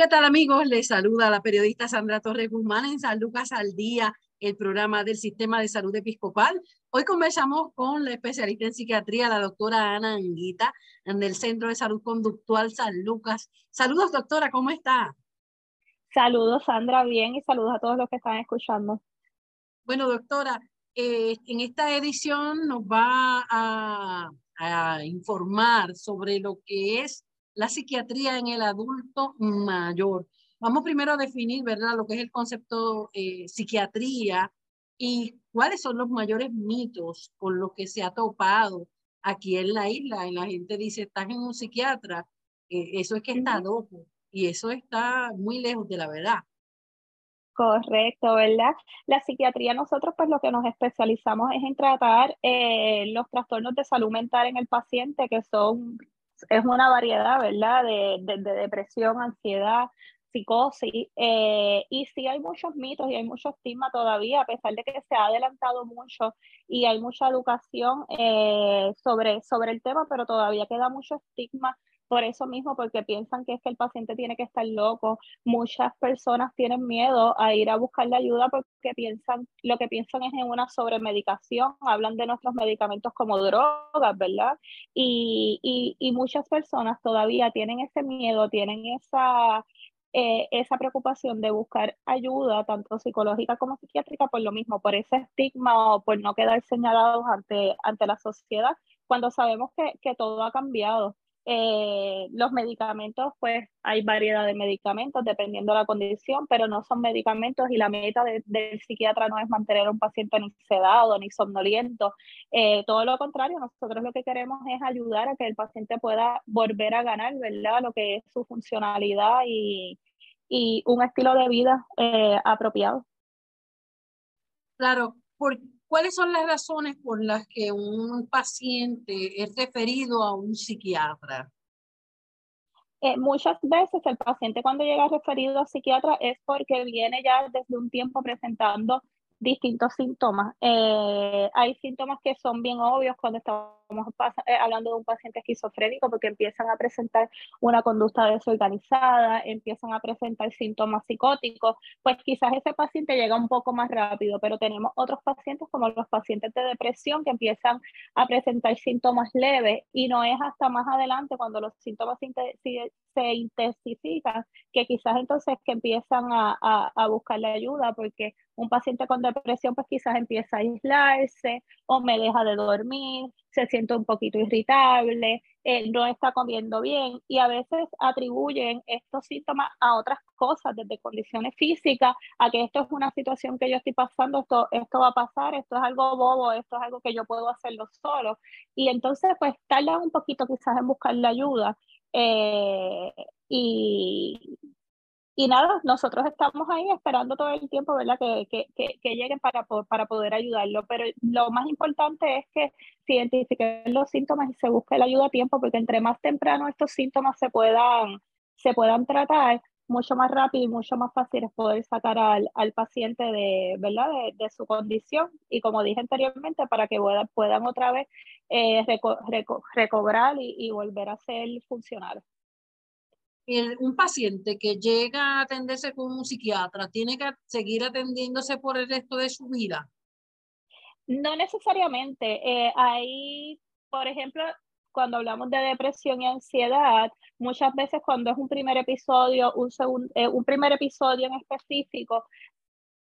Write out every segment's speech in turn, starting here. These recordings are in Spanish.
¿Qué tal amigos? Les saluda la periodista Sandra Torres Guzmán en San Lucas al Día, el programa del Sistema de Salud Episcopal. Hoy conversamos con la especialista en psiquiatría, la doctora Ana Anguita, en el Centro de Salud Conductual San Lucas. Saludos, doctora, ¿cómo está? Saludos, Sandra, bien, y saludos a todos los que están escuchando. Bueno, doctora, eh, en esta edición nos va a, a informar sobre lo que es la psiquiatría en el adulto mayor. Vamos primero a definir, ¿verdad?, lo que es el concepto eh, psiquiatría y cuáles son los mayores mitos con los que se ha topado aquí en la isla. Y la gente dice, estás en un psiquiatra, eh, eso es que está loco y eso está muy lejos de la verdad. Correcto, ¿verdad? La psiquiatría nosotros pues lo que nos especializamos es en tratar eh, los trastornos de salud mental en el paciente que son es una variedad, ¿verdad? De, de, depresión, ansiedad, psicosis. Eh, y sí hay muchos mitos y hay mucho estigma todavía, a pesar de que se ha adelantado mucho y hay mucha educación eh, sobre, sobre el tema, pero todavía queda mucho estigma por eso mismo, porque piensan que es que el paciente tiene que estar loco. Muchas personas tienen miedo a ir a buscar la ayuda porque piensan, lo que piensan es en una sobremedicación, hablan de nuestros medicamentos como drogas, ¿verdad? Y, y, muchas personas todavía tienen ese miedo, tienen esa, eh, esa preocupación de buscar ayuda, tanto psicológica como psiquiátrica, por lo mismo, por ese estigma o por no quedar señalados ante, ante la sociedad, cuando sabemos que, que todo ha cambiado. Eh, los medicamentos, pues hay variedad de medicamentos dependiendo de la condición, pero no son medicamentos y la meta del psiquiatra no es mantener a un paciente ni sedado ni somnoliento. Eh, todo lo contrario, nosotros lo que queremos es ayudar a que el paciente pueda volver a ganar, ¿verdad? Lo que es su funcionalidad y, un estilo de vida eh, apropiado. Claro, porque ¿Cuáles son las razones por las que un paciente es referido a un psiquiatra? Eh, muchas veces el paciente cuando llega referido a psiquiatra es porque viene ya desde un tiempo presentando distintos síntomas. Eh, hay síntomas que son bien obvios cuando estamos eh, hablando de un paciente esquizofrénico porque empiezan a presentar una conducta desorganizada, empiezan a presentar síntomas psicóticos, pues quizás ese paciente llega un poco más rápido, pero tenemos otros pacientes como los pacientes de depresión que empiezan a presentar síntomas leves y no es hasta más adelante cuando los síntomas se intensifican que quizás entonces que empiezan a, a, a buscar la ayuda porque un paciente con depresión pues quizás empieza a aislarse o me deja de dormir, se siente un poquito irritable, eh, no está comiendo bien y a veces atribuyen estos síntomas a otras cosas, desde condiciones físicas, a que esto es una situación que yo estoy pasando, esto, esto va a pasar, esto es algo bobo, esto es algo que yo puedo hacerlo solo. Y entonces pues tardan un poquito quizás en buscar la ayuda. Eh, y, y nada, nosotros estamos ahí esperando todo el tiempo, ¿verdad? Que, que, que, lleguen para, para poder ayudarlo. Pero lo más importante es que se identifiquen los síntomas y se busque la ayuda a tiempo, porque entre más temprano estos síntomas se puedan, se puedan tratar, mucho más rápido y mucho más fácil es poder sacar al, al paciente de, ¿verdad? De, su condición. Y como dije anteriormente, para que puedan, puedan otra vez eh, recobrar y, y volver a ser funcionales un paciente que llega a atenderse con un psiquiatra tiene que seguir atendiéndose por el resto de su vida? No necesariamente. Eh, hay, por ejemplo, cuando hablamos de depresión y ansiedad, muchas veces cuando es un primer episodio, un, eh, un primer episodio en específico,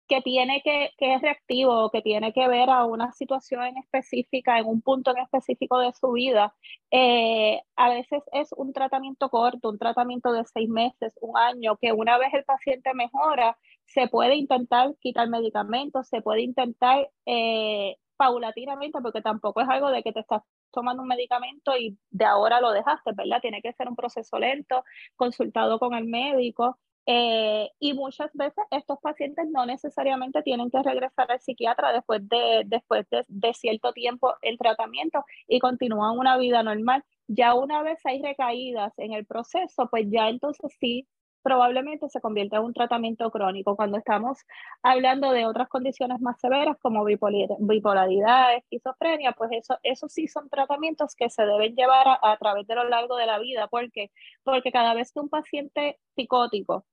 que tiene que, que es reactivo, que tiene que ver a una situación específica, en un punto en específico de su vida, eh, a veces es un tratamiento corto, un tratamiento de seis meses, un año, que una vez el paciente mejora, se puede intentar quitar medicamentos, se puede intentar eh, paulatinamente, porque tampoco es algo de que te estás tomando un medicamento y de ahora lo dejaste, ¿verdad? Tiene que ser un proceso lento, consultado con el médico. Eh, y muchas veces estos pacientes no necesariamente tienen que regresar al psiquiatra después de, después de, cierto tiempo el tratamiento y continúan una vida normal. Ya una vez hay recaídas en el proceso, pues ya entonces sí probablemente se convierte en un tratamiento crónico. Cuando estamos hablando de otras condiciones más severas como bipolaridad, esquizofrenia, pues eso, eso sí son tratamientos que se deben llevar a, a través de lo largo de la vida. ¿Por qué? Porque cada vez que un paciente psicótico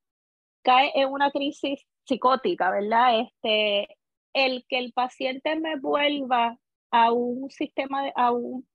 cae en una crisis psicótica, ¿verdad? Este, el que el paciente me vuelva a un sistema, a un,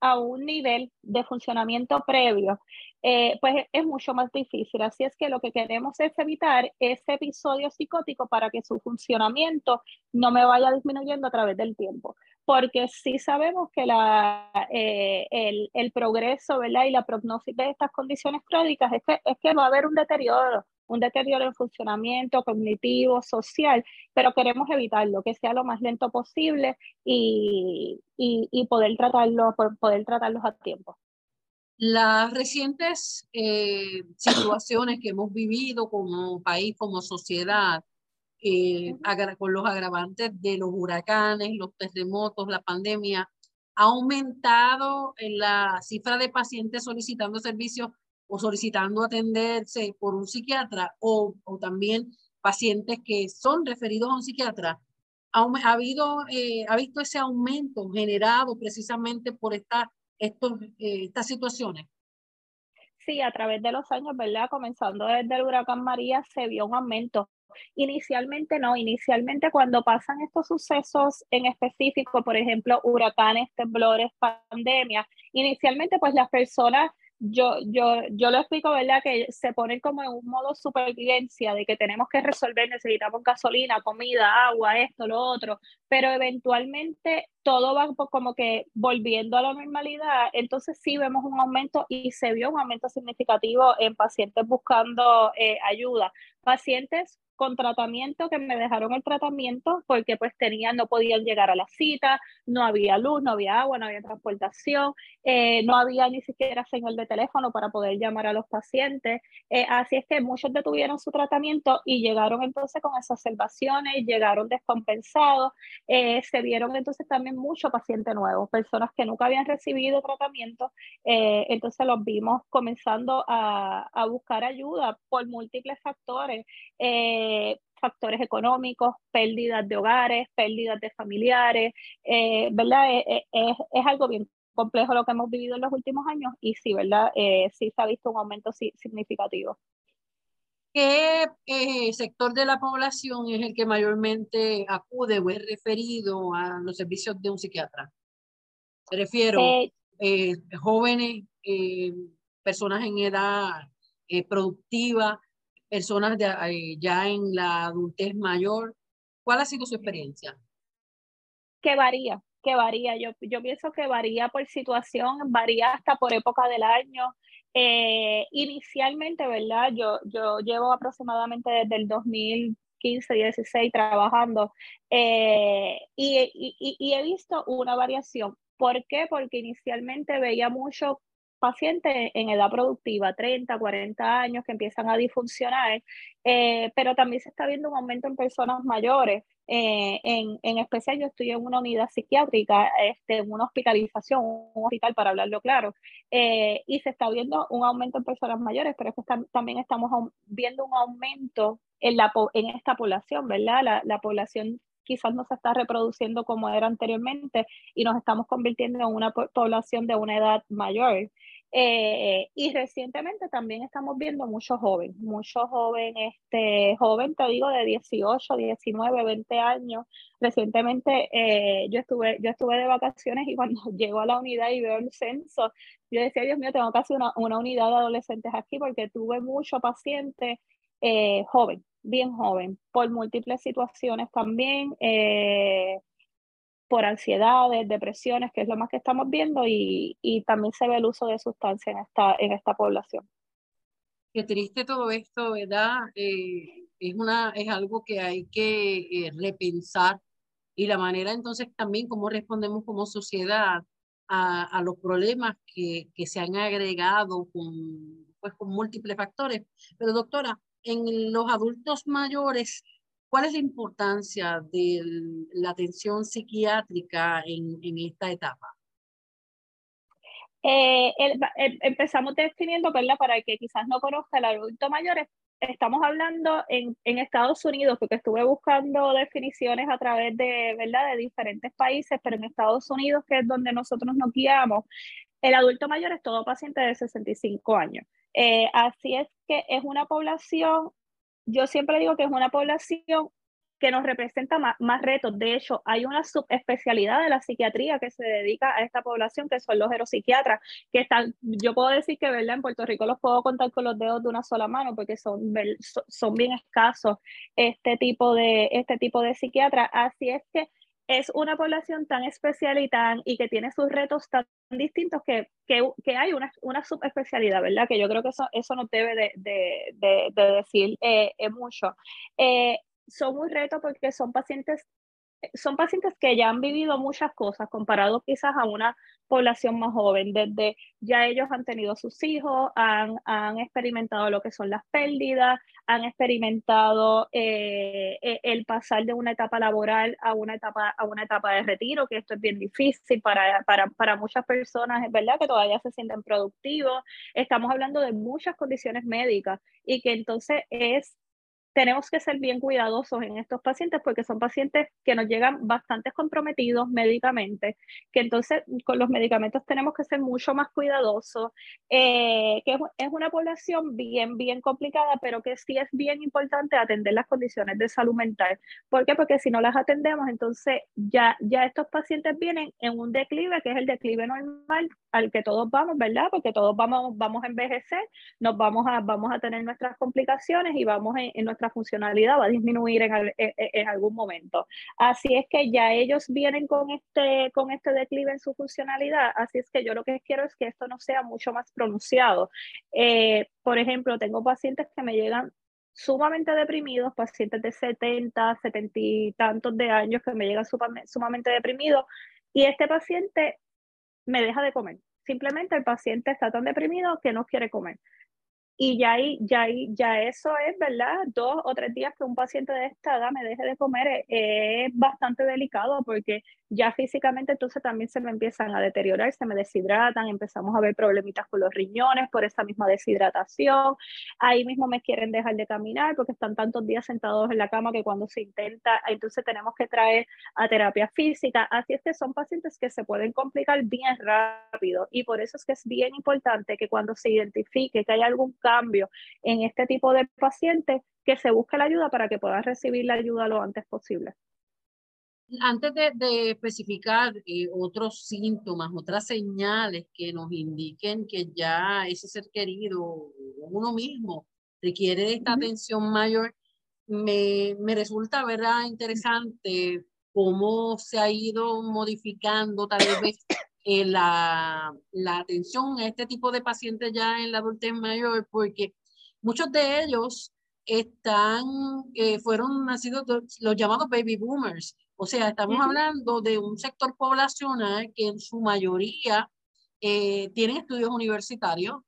a un nivel de funcionamiento previo, eh, pues es mucho más difícil. Así es que lo que queremos es evitar ese episodio psicótico para que su funcionamiento no me vaya disminuyendo a través del tiempo. Porque sí sabemos que la, eh, el, el, progreso ¿verdad? y la prognosis de estas condiciones crónicas es que, es que va a haber un deterioro un deterioro en funcionamiento cognitivo, social, pero queremos evitarlo, que sea lo más lento posible y, y, poder, tratarlo, poder tratarlos a tiempo. Las recientes eh, situaciones que hemos vivido como país, como sociedad, eh, con los agravantes de los huracanes, los terremotos, la pandemia, ha aumentado la cifra de pacientes solicitando servicios o solicitando atenderse por un psiquiatra o, o también pacientes que son referidos a un psiquiatra, ha, habido, eh, ha visto ese aumento generado precisamente por esta, estos, eh, estas situaciones. Sí, a través de los años, ¿verdad? Comenzando desde el huracán María, se vio un aumento. Inicialmente no, inicialmente cuando pasan estos sucesos en específico, por ejemplo, huracanes, temblores, pandemia, inicialmente pues las personas yo, yo, yo lo explico, ¿verdad? Que se ponen como en un modo supervivencia de que tenemos que resolver, necesitamos gasolina, comida, agua, esto, lo otro, pero eventualmente todo va como que volviendo a la normalidad, entonces sí vemos un aumento y se vio un aumento significativo en pacientes buscando eh, ayuda. Pacientes con tratamiento que me dejaron el tratamiento porque pues tenían, no podían llegar a la cita, no había luz, no había agua, no había transportación, eh, no había ni siquiera señal de teléfono para poder llamar a los pacientes. Eh, así es que muchos detuvieron su tratamiento y llegaron entonces con esas observaciones, llegaron descompensados, eh, se vieron entonces también muchos pacientes nuevos, personas que nunca habían recibido tratamiento, entonces los vimos comenzando a buscar ayuda por múltiples factores. Eh, factores económicos, pérdidas de hogares, pérdidas de familiares, eh, ¿verdad? Eh, es, algo bien complejo lo que hemos vivido en los últimos años y sí, ¿verdad? sí se ha visto un aumento significativo. ¿Qué sector de la población es el que mayormente acude o es referido a los servicios de un psiquiatra? Me refiero jóvenes, personas en edad productiva, personas eh, ya en la adultez mayor. ¿Cuál ha sido su experiencia? Que varía, que varía. Yo, yo pienso que varía por situación, varía hasta por época del año. Eh, inicialmente, ¿verdad? Yo, yo llevo aproximadamente desde el 2015, 16 trabajando eh, y, y, y, he visto una variación. ¿Por qué? Porque inicialmente veía mucho pacientes en edad productiva, 30, 40 años, que empiezan a disfuncionar, eh, pero también se está viendo un aumento en personas mayores. Eh, en, en, especial, yo estoy en una unidad psiquiátrica, este, en una hospitalización, un hospital para hablarlo claro, eh, y se está viendo un aumento en personas mayores, pero es que también estamos viendo un aumento en, la, en esta población, ¿verdad? La, la población quizás no se está reproduciendo como era anteriormente y nos estamos convirtiendo en una población de una edad mayor. Eh, y recientemente también estamos viendo muchos jóvenes, muchos jóvenes, este, joven, te digo, de 18, 19, 20 años. Recientemente eh, yo, estuve, yo estuve de vacaciones y cuando llego a la unidad y veo el censo, yo decía, Dios mío, tengo casi una, una unidad de adolescentes aquí porque tuve mucho paciente eh, joven, bien joven, por múltiples situaciones también, por ansiedades, depresiones, que es lo más que estamos viendo, y, también se ve el uso de sustancias en esta, en esta población. Qué triste todo esto, ¿verdad? Eh, es, una, es algo que hay que eh, repensar y la manera entonces también cómo respondemos como sociedad a, a los problemas que, que, se han agregado con, pues, con múltiples factores. Pero doctora, en los adultos mayores, ¿cuál es la importancia de la atención psiquiátrica en, esta etapa? Eh, empezamos definiendo, ¿verdad? Para que quizás no conozca el adulto mayor, estamos hablando en, en, Estados Unidos, porque estuve buscando definiciones a través de, ¿verdad? de diferentes países, pero en Estados Unidos, que es donde nosotros nos guiamos, el adulto mayor es todo paciente de 65 años. Eh, así es que es una población, yo siempre digo que es una población que nos representa más, más, retos. De hecho, hay una subespecialidad de la psiquiatría que se dedica a esta población, que son los geropsiquiatras, que están, yo puedo decir que ¿verdad? en Puerto Rico los puedo contar con los dedos de una sola mano, porque son, son bien escasos este tipo de, este tipo de psiquiatras. Así es que es una población tan especial y, tan, y que tiene sus retos tan distintos que, que, que hay una, una, subespecialidad, ¿verdad? Que yo creo que eso, eso nos debe de, de, de, decir eh, eh, mucho. Eh, son muy retos porque son pacientes son pacientes que ya han vivido muchas cosas comparado quizás a una población más joven, desde ya ellos han tenido sus hijos, han, han experimentado lo que son las pérdidas, han experimentado eh, e, el pasar de una etapa laboral a una etapa, a una etapa de retiro, que esto es bien difícil para, para, para muchas personas, es verdad que todavía se sienten productivos, estamos hablando de muchas condiciones médicas y que entonces es tenemos que ser bien cuidadosos en estos pacientes porque son pacientes que nos llegan bastante comprometidos médicamente, que entonces con los medicamentos tenemos que ser mucho más cuidadosos, eh, que es, una población bien, bien complicada, pero que sí es bien importante atender las condiciones de salud mental. ¿Por qué? Porque si no las atendemos, entonces ya, ya estos pacientes vienen en un declive, que es el declive normal al que todos vamos, ¿verdad? Porque todos vamos, vamos a envejecer, nos vamos a, vamos a tener nuestras complicaciones y vamos en, en nuestra funcionalidad va a disminuir en, algún momento. Así es que ya ellos vienen con este, con este declive en su funcionalidad, así es que yo lo que quiero es que esto no sea mucho más pronunciado. Eh, por ejemplo, tengo pacientes que me llegan sumamente deprimidos, pacientes de 70, 70 y tantos de años que me llegan sumamente deprimidos y este paciente me deja de comer. Simplemente el paciente está tan deprimido que no quiere comer. Y ya, ahí, ya, ya eso es, ¿verdad? Dos o tres días que un paciente de esta edad me deje de comer eh, es, bastante delicado porque ya físicamente entonces también se me empiezan a deteriorar, se me deshidratan, empezamos a ver problemitas con los riñones por esa misma deshidratación. Ahí mismo me quieren dejar de caminar porque están tantos días sentados en la cama que cuando se intenta, entonces tenemos que traer a terapia física. Así es que son pacientes que se pueden complicar bien rápido y por eso es que es bien importante que cuando se identifique que hay algún cambio en este tipo de pacientes, que se busque la ayuda para que puedan recibir la ayuda lo antes posible. Antes de, especificar eh, otros síntomas, otras señales que nos indiquen que ya ese ser querido, uno mismo, requiere esta atención mayor, me, me resulta ¿verdad? interesante cómo se ha ido modificando tal vez eh, la, la, atención a este tipo de pacientes ya en la adultez mayor, porque muchos de ellos están, eh, fueron nacidos los llamados baby boomers. O sea, estamos hablando de un sector poblacional que en su mayoría eh, tienen estudios universitarios,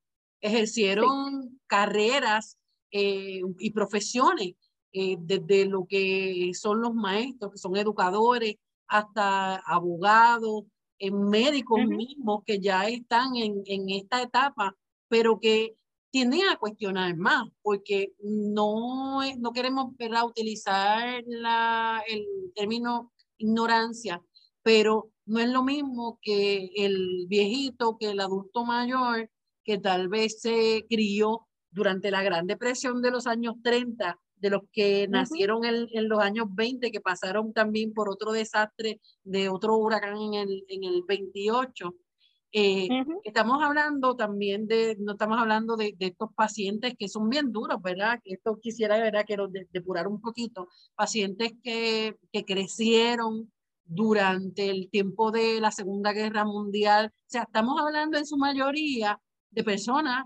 ejercieron carreras y profesiones desde lo que son los maestros, que son educadores, hasta abogados, en médicos mismos que ya están en, en esta etapa, pero que tienden a cuestionar más, porque no, no queremos ¿verdad? utilizar la, el término ignorancia, pero no es lo mismo que el viejito, que el adulto mayor, que tal vez se crió durante la Gran Depresión de los años 30 de los que nacieron en, en, los años 20, que pasaron también por otro desastre de otro huracán en el, en el 28, Eh, estamos hablando también de, no estamos hablando de, de, estos pacientes que son bien duros, ¿verdad? Que esto quisiera, ¿verdad? Quiero depurar un poquito. Pacientes que, que crecieron durante el tiempo de la Segunda Guerra Mundial. O sea, estamos hablando en su mayoría de personas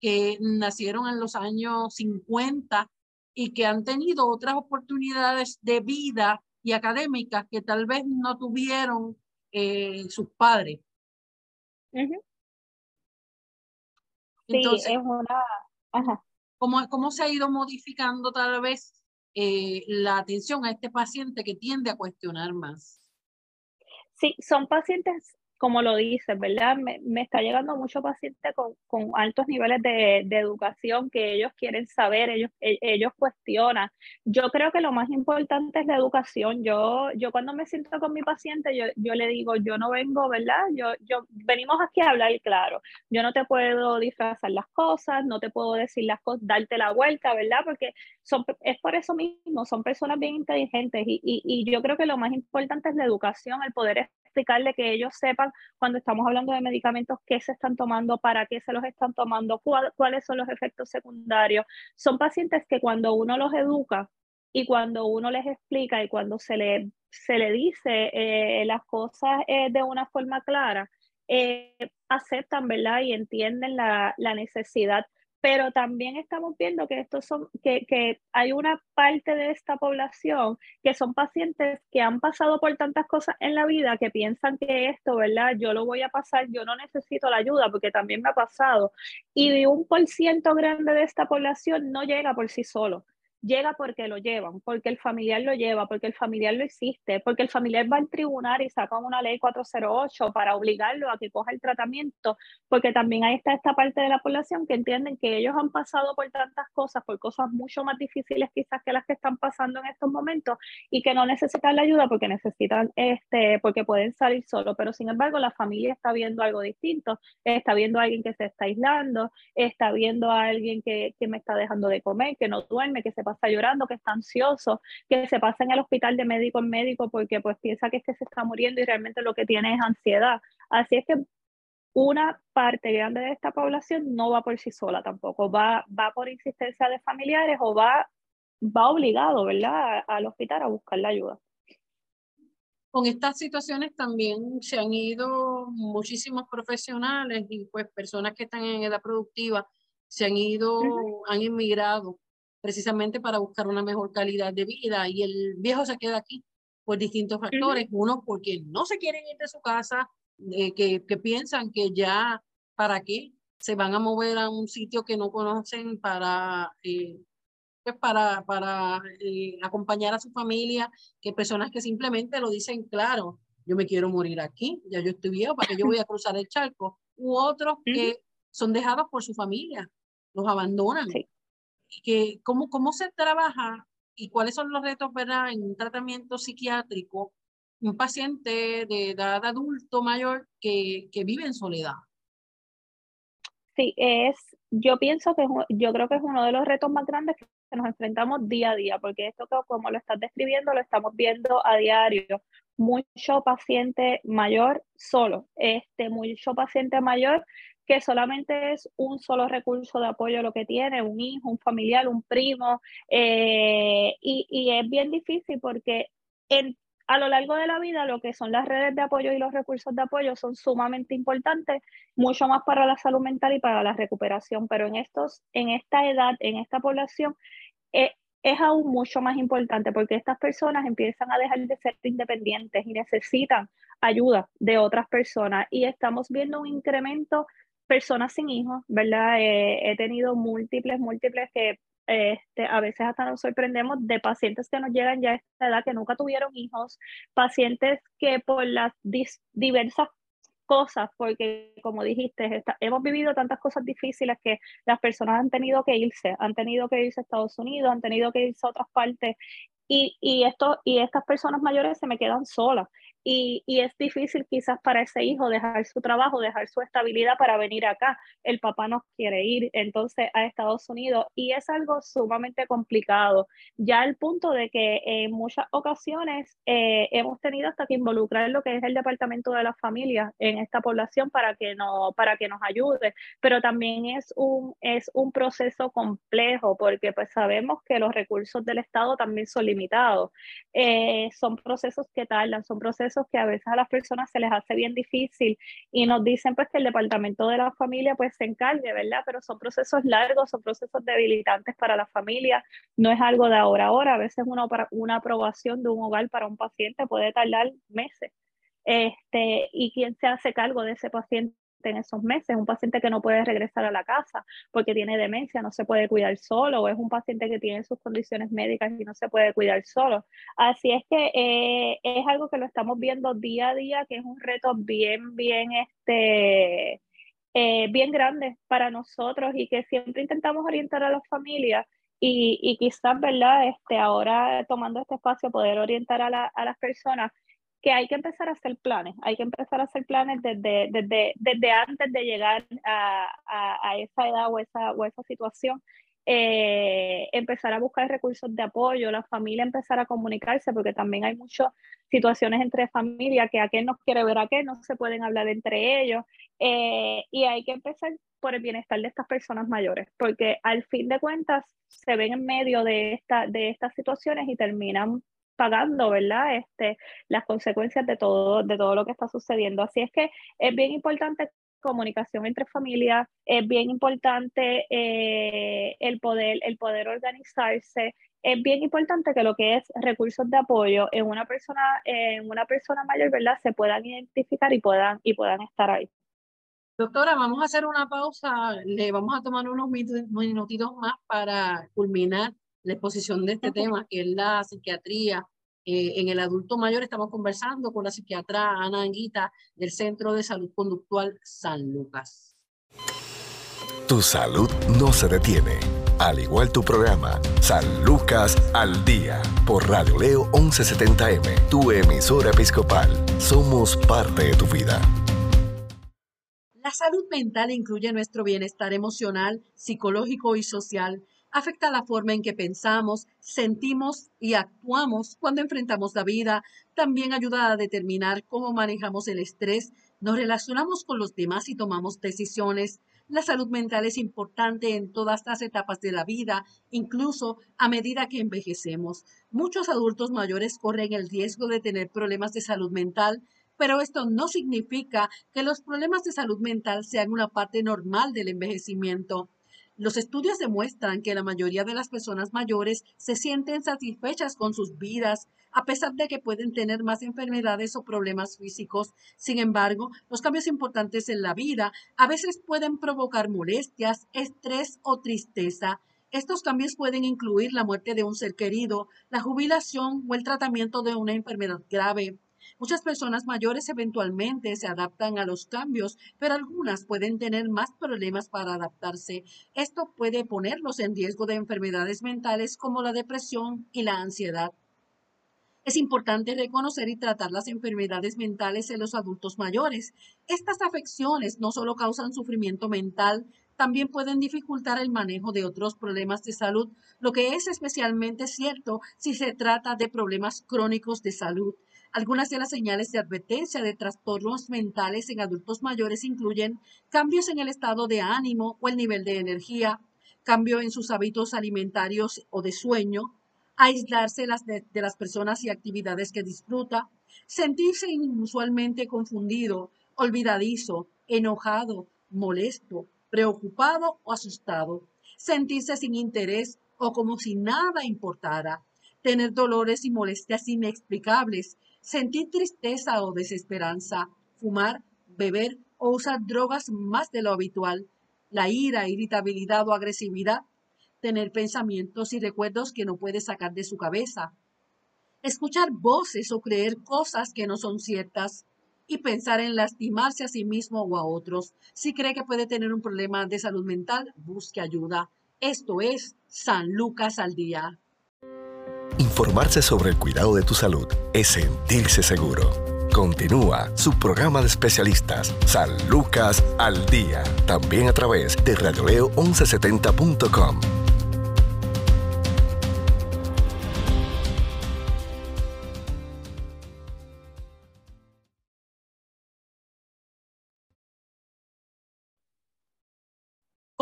que nacieron en los años 50 y que han tenido otras oportunidades de vida y académicas que tal vez no tuvieron eh, sus padres. Entonces, sí, es una... ¿cómo, ¿Cómo se ha ido modificando tal vez eh, la atención a este paciente que tiende a cuestionar más? Sí, son pacientes como lo dices, ¿verdad? Me, me está llegando mucho paciente con, con altos niveles de, de, educación que ellos quieren saber, ellos, e, ellos cuestionan. Yo creo que lo más importante es la educación. Yo, yo cuando me siento con mi paciente, yo, yo le digo, yo no vengo, ¿verdad? Yo, yo venimos aquí a hablar claro. Yo no te puedo disfrazar las cosas, no te puedo decir las cosas, darte la vuelta, ¿verdad? Porque son, es por eso mismo, son personas bien inteligentes y, y, y yo creo que lo más importante es la educación, el poder explicarle que ellos sepan cuando estamos hablando de medicamentos qué se están tomando, para qué se los están tomando, cuáles son los efectos secundarios. Son pacientes que cuando uno los educa y cuando uno les explica y cuando se le, se le dice eh, las cosas eh, de una forma clara, eh, aceptan, ¿verdad? Y entienden la, la necesidad pero también estamos viendo que estos son que, que, hay una parte de esta población que son pacientes que han pasado por tantas cosas en la vida que piensan que esto, ¿verdad? Yo lo voy a pasar, yo no necesito la ayuda porque también me ha pasado. Y un por ciento grande de esta población no llega por sí solo llega porque lo llevan, porque el familiar lo lleva, porque el familiar lo existe, porque el familiar va al tribunal y saca una ley 408 para obligarlo a que coja el tratamiento, porque también ahí está esta parte de la población que entienden que ellos han pasado por tantas cosas, por cosas mucho más difíciles quizás que las que están pasando en estos momentos y que no necesitan la ayuda porque necesitan, este, porque pueden salir solo, pero sin embargo la familia está viendo algo distinto, está viendo a alguien que se está aislando, está viendo a alguien que, que me está dejando de comer, que no duerme, que se pasa está llorando, que está ansioso, que se pasa en el hospital de médico en médico porque pues piensa que es que se está muriendo y realmente lo que tiene es ansiedad. Así es que una parte grande de esta población no va por sí sola tampoco, va, va por insistencia de familiares o va, va obligado, ¿verdad?, al hospital a buscar la ayuda. Con estas situaciones también se han ido muchísimos profesionales y pues personas que están en edad productiva se han ido, han inmigrado precisamente para buscar una mejor calidad de vida y el viejo se queda aquí por distintos factores, uno porque no se quieren ir de su casa, eh, que, que, piensan que ya, ¿para qué? Se van a mover a un sitio que no conocen para, eh, pues para, para eh, acompañar a su familia, que personas que simplemente lo dicen claro, yo me quiero morir aquí, ya yo estoy viejo, ¿para que yo voy a cruzar el charco? U otros que son dejados por su familia, los abandonan que cómo, cómo se trabaja y cuáles son los retos en un tratamiento psiquiátrico un paciente de edad adulto mayor que, que vive en soledad. Sí, es, yo pienso que yo creo que es uno de los retos más grandes que nos enfrentamos día a día, porque esto como lo estás describiendo, lo estamos viendo a diario. Mucho paciente mayor solo, este, mucho paciente mayor que solamente es un solo recurso de apoyo lo que tiene, un hijo, un familiar, un primo, eh, y, y, es bien difícil porque a lo largo de la vida lo que son las redes de apoyo y los recursos de apoyo son sumamente importantes, mucho más para la salud mental y para la recuperación, pero en, estos, en esta edad, en esta población, eh, es aún mucho más importante porque estas personas empiezan a dejar de ser independientes y necesitan ayuda de otras personas y estamos viendo un incremento personas sin hijos, ¿verdad? Eh, he tenido múltiples, múltiples que este, a veces hasta nos sorprendemos de pacientes que nos llegan ya a esta edad que nunca tuvieron hijos, pacientes que por las diversas cosas, porque como dijiste, hemos vivido tantas cosas difíciles que las personas han tenido que irse, han tenido que irse a Estados Unidos, han tenido que irse a otras partes y, y, esto, y estas personas mayores se me quedan solas y, y, es difícil quizás para ese hijo dejar su trabajo, dejar su estabilidad para venir acá. El papá no quiere ir entonces a Estados Unidos y es algo sumamente complicado. Ya al punto de que en muchas ocasiones eh, hemos tenido hasta que involucrar lo que es el departamento de la familia en esta población para que, no, para que nos ayude, pero también es un, es un proceso complejo porque pues sabemos que los recursos del Estado también son limitados. Eh, son procesos que tardan, son procesos que a veces a las personas se les hace bien difícil y nos dicen pues que el departamento de la familia pues se encargue, ¿verdad? Pero son procesos largos, son procesos debilitantes para la familia, no es algo de ahora a ahora, a veces una, una aprobación de un hogar para un paciente puede tardar meses. Este, y quién se hace cargo de ese paciente en esos meses, un paciente que no puede regresar a la casa porque tiene demencia, no se puede cuidar solo, o es un paciente que tiene sus condiciones médicas y no se puede cuidar solo. Así es que eh, es algo que lo estamos viendo día a día, que es un reto bien, bien, este, eh, bien grande para nosotros y que siempre intentamos orientar a las familias y, y, quizás, ¿verdad? Este, ahora tomando este espacio, poder orientar a, la, a las personas que hay que empezar a hacer planes, hay que empezar a hacer planes desde, desde, desde antes de llegar a, a, esa edad o esa, o esa situación. Eh, empezar a buscar recursos de apoyo, la familia empezar a comunicarse, porque también hay muchas situaciones entre familias que aquel no quiere ver a aquel, no se pueden hablar entre ellos, eh, y hay que empezar por el bienestar de estas personas mayores, porque al fin de cuentas se ven en medio de, esta, de estas situaciones y terminan pagando, ¿verdad? Este, las consecuencias de todo, de todo lo que está sucediendo. Así es que es bien importante comunicación entre familias, es bien importante eh, el, poder, el poder organizarse, es bien importante que lo que es recursos de apoyo en una persona, en una persona mayor, ¿verdad? Se puedan identificar y puedan, y puedan estar ahí. Doctora, vamos a hacer una pausa, le vamos a tomar unos minutitos más para culminar la exposición de este tema, que es la psiquiatría eh, en el adulto mayor. Estamos conversando con la psiquiatra Ana Anguita del Centro de Salud Conductual San Lucas. Tu salud no se detiene. Al igual tu programa, San Lucas al Día, por Radio Leo 1170M, tu emisora episcopal. Somos parte de tu vida. La salud mental incluye nuestro bienestar emocional, psicológico y social afecta la forma en que pensamos, sentimos y actuamos cuando enfrentamos la vida. También ayuda a determinar cómo manejamos el estrés, nos relacionamos con los demás y tomamos decisiones. La salud mental es importante en todas las etapas de la vida, incluso a medida que envejecemos. Muchos adultos mayores corren el riesgo de tener problemas de salud mental, pero esto no significa que los problemas de salud mental sean una parte normal del envejecimiento. Los estudios demuestran que la mayoría de las personas mayores se sienten satisfechas con sus vidas, a pesar de que pueden tener más enfermedades o problemas físicos. Sin embargo, los cambios importantes en la vida a veces pueden provocar molestias, estrés o tristeza. Estos cambios pueden incluir la muerte de un ser querido, la jubilación o el tratamiento de una enfermedad grave. Muchas personas mayores eventualmente se adaptan a los cambios, pero algunas pueden tener más problemas para adaptarse. Esto puede ponerlos en riesgo de enfermedades mentales como la depresión y la ansiedad. Es importante reconocer y tratar las enfermedades mentales en los adultos mayores. Estas afecciones no solo causan sufrimiento mental, también pueden dificultar el manejo de otros problemas de salud, lo que es especialmente cierto si se trata de problemas crónicos de salud. Algunas de las señales de advertencia de trastornos mentales en adultos mayores incluyen cambios en el estado de ánimo o el nivel de energía, cambio en sus hábitos alimentarios o de sueño, aislarse de, las personas y actividades que disfruta, sentirse inusualmente confundido, olvidadizo, enojado, molesto, preocupado o asustado, sentirse sin interés o como si nada importara, tener dolores y molestias inexplicables, sentir tristeza o desesperanza, fumar, beber o usar drogas más de lo habitual, la ira, irritabilidad o agresividad, tener pensamientos y recuerdos que no puede sacar de su cabeza, escuchar voces o creer cosas que no son ciertas y pensar en lastimarse a sí mismo o a otros. Si cree que puede tener un problema de salud mental, busque ayuda. Esto es San Lucas al día. Informarse sobre el cuidado de tu salud es sentirse seguro. Continúa su programa de especialistas, San Lucas al Día, también a través de radioleo1170.com.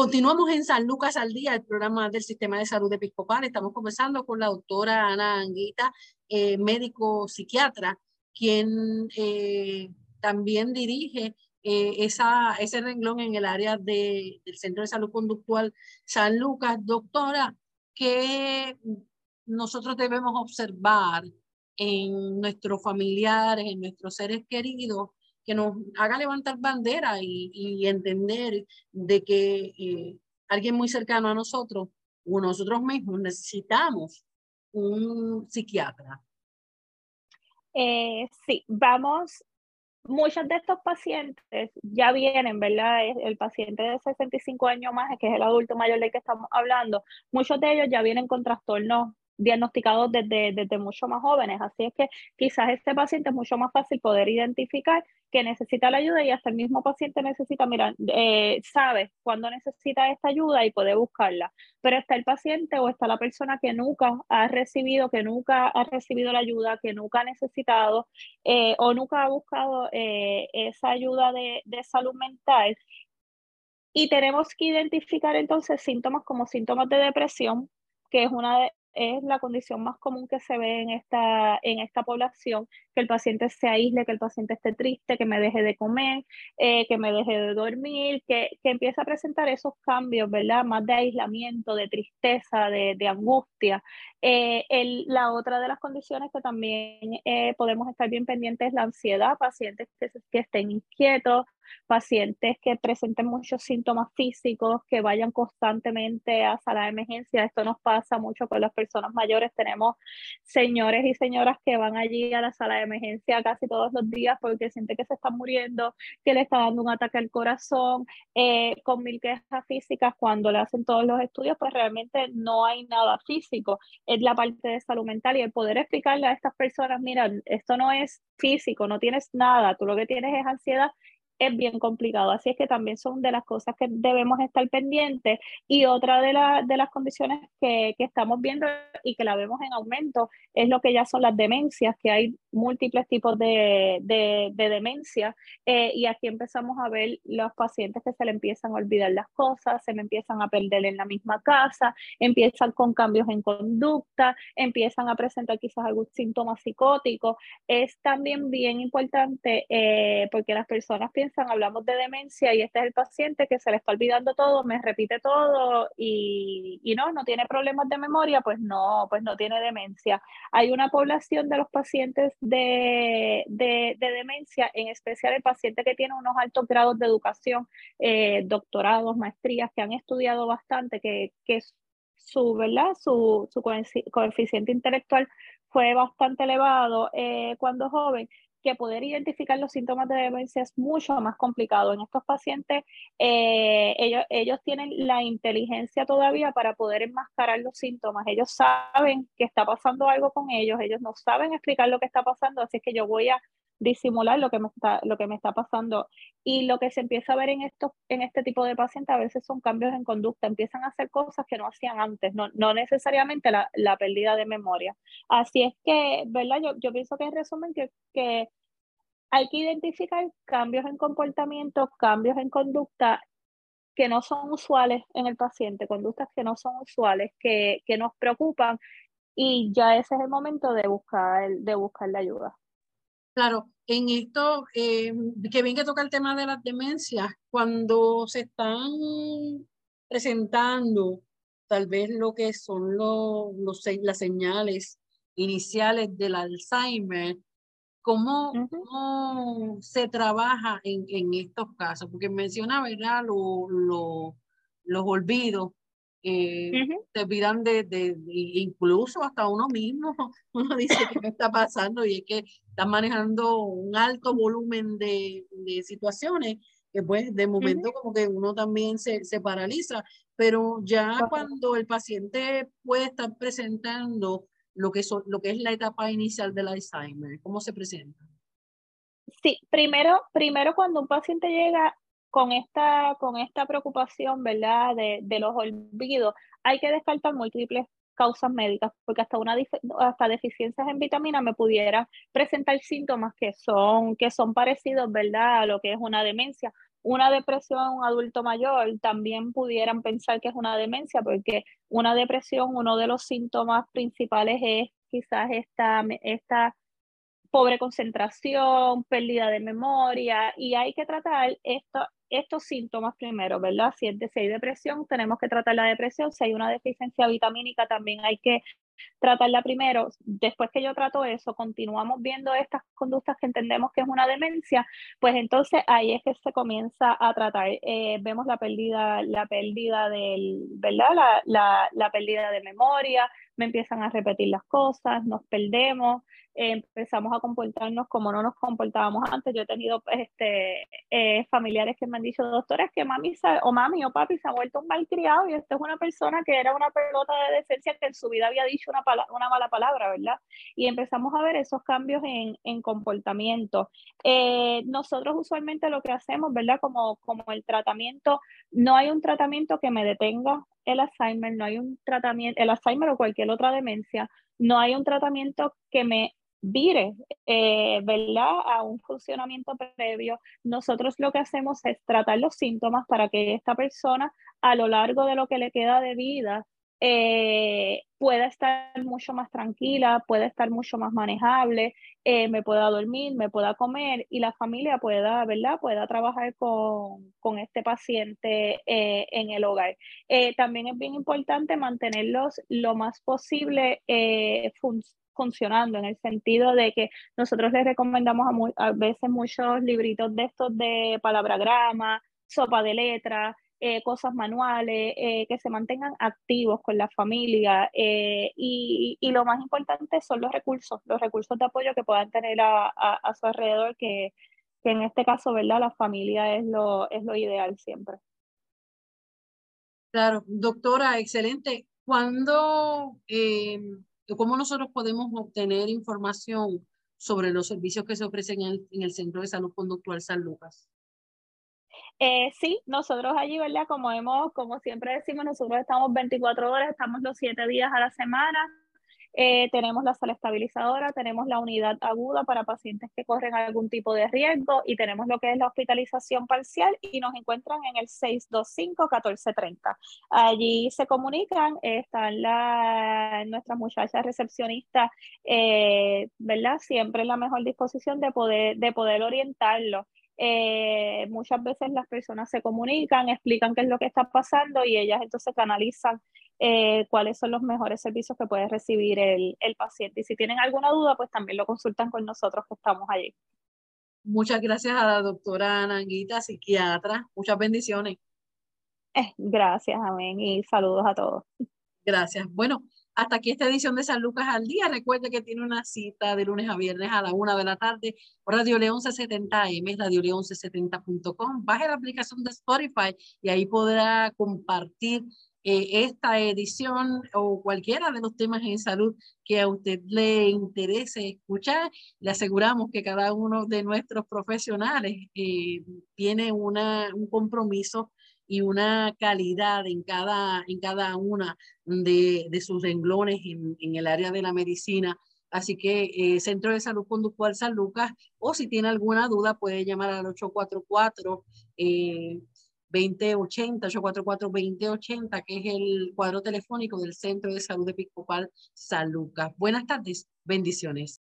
Continuamos en San Lucas al Día, el programa del Sistema de Salud Episcopal. Estamos conversando con la doctora Ana Anguita, eh, médico psiquiatra, quien eh, también dirige eh, ese renglón en el área de, del Centro de Salud Conductual San Lucas. Doctora, ¿qué nosotros debemos observar en nuestros familiares, en nuestros seres queridos, que nos haga levantar bandera y, entender de que eh, alguien muy cercano a nosotros o nosotros mismos necesitamos un psiquiatra. Eh, sí, vamos, muchos de estos pacientes ya vienen, ¿verdad? El paciente de 65 años más, que es el adulto mayor del que estamos hablando, muchos de ellos ya vienen con trastornos diagnosticados desde, desde mucho más jóvenes. Así es que quizás este paciente es mucho más fácil poder identificar que necesita la ayuda y hasta el mismo paciente necesita, mira, eh, sabe cuándo necesita esta ayuda y puede buscarla. Pero está el paciente o está la persona que nunca ha recibido, que nunca ha recibido la ayuda, que nunca ha necesitado eh, o nunca ha buscado eh, esa ayuda de, de salud mental. Y tenemos que identificar entonces síntomas como síntomas de depresión, que es una de, es la condición más común que se ve en esta, en esta población, que el paciente se aísle, que el paciente esté triste, que me deje de comer, eh, que me deje de dormir, que, que empiece a presentar esos cambios, ¿verdad? Más de aislamiento, de tristeza, de, de angustia. Eh, el, la otra de las condiciones que también eh, podemos estar bien pendientes es la ansiedad, pacientes que, que estén inquietos, pacientes que presenten muchos síntomas físicos, que vayan constantemente a sala de emergencia. Esto nos pasa mucho con las personas mayores. Tenemos señores y señoras que van allí a la sala de emergencia casi todos los días porque sienten que se están muriendo, que le está dando un ataque al corazón, eh, con mil quejas físicas. Cuando le hacen todos los estudios, pues realmente no hay nada físico. Es la parte de salud mental y el poder explicarle a estas personas, mira, esto no es físico, no tienes nada, tú lo que tienes es ansiedad es bien complicado. Así es que también son de las cosas que debemos estar pendientes. Y otra de, de las condiciones que, que, estamos viendo y que la vemos en aumento es lo que ya son las demencias, que hay múltiples tipos de, de, de demencia. Eh, y aquí empezamos a ver los pacientes que se le empiezan a olvidar las cosas, se me empiezan a perder en la misma casa, empiezan con cambios en conducta, empiezan a presentar quizás algún síntoma psicótico. Es también bien importante eh, porque las personas piensan hablamos de demencia y este es el paciente que se le está olvidando todo, me repite todo y, y, no, no tiene problemas de memoria, pues no, pues no tiene demencia. Hay una población de los pacientes de, de, demencia, en especial el paciente que tiene unos altos grados de educación, eh, doctorados, maestrías, que han estudiado bastante, que, que su, ¿verdad? Su, su coeficiente intelectual fue bastante elevado eh, cuando joven, que poder identificar los síntomas de demencia es mucho más complicado. En estos pacientes, eh, ellos, ellos tienen la inteligencia todavía para poder enmascarar los síntomas. Ellos saben que está pasando algo con ellos, ellos no saben explicar lo que está pasando, así que yo voy a disimular lo que me está, lo que me está pasando. Y lo que se empieza a ver en, estos, en este tipo de pacientes a veces son cambios en conducta, empiezan a hacer cosas que no hacían antes, no, no necesariamente la, la, pérdida de memoria. Así es que, ¿verdad? Yo, yo pienso que en resumen que, que hay que identificar cambios en comportamiento, cambios en conducta que no son usuales en el paciente, conductas que no son usuales, que, que nos preocupan y ya ese es el momento de buscar, de buscar la ayuda. Claro, en esto, eh, que bien que toca el tema de las demencias, cuando se están presentando tal vez lo que son los, los las señales iniciales del Alzheimer, ¿cómo, cómo se trabaja en, en, estos casos? Porque menciona, ¿verdad? Lo, lo, los olvidos eh, te olvidan de, de, incluso hasta uno mismo, uno dice que no está pasando y es que están manejando un alto volumen de, de situaciones que pues de momento como que uno también se, se paraliza, pero ya cuando el paciente puede estar presentando lo que, lo que es la etapa inicial del Alzheimer, ¿cómo se presenta? Sí, primero, primero cuando un paciente llega con esta, con esta preocupación, ¿verdad? De, de los olvidos, hay que descartar múltiples causas médicas, porque hasta una hasta deficiencias en vitamina me pudiera presentar síntomas que son, que son parecidos, ¿verdad? A lo que es una demencia. Una depresión en un adulto mayor también pudieran pensar que es una demencia, porque una depresión, uno de los síntomas principales es quizás esta, esta pobre concentración, pérdida de memoria, y hay que tratar esto, estos síntomas primero, ¿verdad? Si, es de, si hay depresión, tenemos que tratar la depresión. Si hay una deficiencia vitamínica, también hay que tratarla primero. Después que yo trato eso, continuamos viendo estas conductas que entendemos que es una demencia, pues entonces ahí es que se comienza a tratar. Eh, vemos la pérdida, la pérdida del, ¿verdad? La, la, la pérdida de memoria, me empiezan a repetir las cosas, nos perdemos, empezamos a comportarnos como no nos comportábamos antes. Yo he tenido este, eh, familiares que me han dicho, doctores, que mami o mami o papi se ha vuelto un malcriado y esta es una persona que era una pelota de decencia que en su vida había dicho una, mala palabra, ¿verdad? Y empezamos a ver esos cambios en, en comportamiento. Eh, nosotros usualmente lo que hacemos, ¿verdad? Como, como el tratamiento, no hay un tratamiento que me detenga el Alzheimer, no hay un tratamiento, el Alzheimer o cualquier otra demencia, no hay un tratamiento que me vire, eh, ¿verdad? A un funcionamiento previo. Nosotros lo que hacemos es tratar los síntomas para que esta persona a lo largo de lo que le queda de vida eh, pueda estar mucho más tranquila, pueda estar mucho más manejable, eh, me pueda dormir, me pueda comer y la familia pueda, ¿verdad? Pueda trabajar con, con este paciente eh, en el hogar. también es bien importante mantenerlos lo más posible funcionando en el sentido de que nosotros les recomendamos a, a veces muchos libritos de estos de palabragrama, sopa de letras, eh, cosas manuales, eh, que se mantengan activos con la familia eh, y, y, lo más importante son los recursos, los recursos de apoyo que puedan tener a, a, su alrededor, que, que, en este caso, ¿verdad? La familia es lo, es lo ideal siempre. Claro, doctora, excelente. ¿Cuándo, cómo nosotros podemos obtener información sobre los servicios que se ofrecen en en el Centro de Salud Conductual San Lucas? Eh, sí, nosotros allí, ¿verdad? Como hemos, como siempre decimos, nosotros estamos 24 horas, estamos los 7 días a la semana. Eh, tenemos la sala estabilizadora, tenemos la unidad aguda para pacientes que corren algún tipo de riesgo y tenemos lo que es la hospitalización parcial y nos encuentran en el 625-1430. Allí se comunican, están la, nuestras muchachas recepcionistas, eh, ¿verdad? Siempre en la mejor disposición de poder, de poder orientarlos. Eh, muchas veces las personas se comunican, explican qué es lo que está pasando y ellas entonces canalizan eh, cuáles son los mejores servicios que puede recibir el, el, paciente. Y si tienen alguna duda, pues también lo consultan con nosotros que estamos allí. Muchas gracias a la doctora Nanguita, psiquiatra. Muchas bendiciones. Eh, gracias, amén. Y saludos a todos. Gracias. Bueno, hasta aquí esta edición de San Lucas al Día. Recuerde que tiene una cita de lunes a viernes a la una de la tarde por Radio León 1170M, Radio León 1170.com. Baje la aplicación de Spotify y ahí podrá compartir eh, esta edición o cualquiera de los temas en salud que a usted le interese escuchar. Le aseguramos que cada uno de nuestros profesionales eh, tiene una, un compromiso y una calidad en cada, en cada una de, de sus renglones en, en, el área de la medicina. Así que eh, Centro de Salud Conductual San Lucas, o si tiene alguna duda, puede llamar al 844 eh, 2080, 844-2080, que es el cuadro telefónico del Centro de Salud Episcopal San Lucas. Buenas tardes, bendiciones.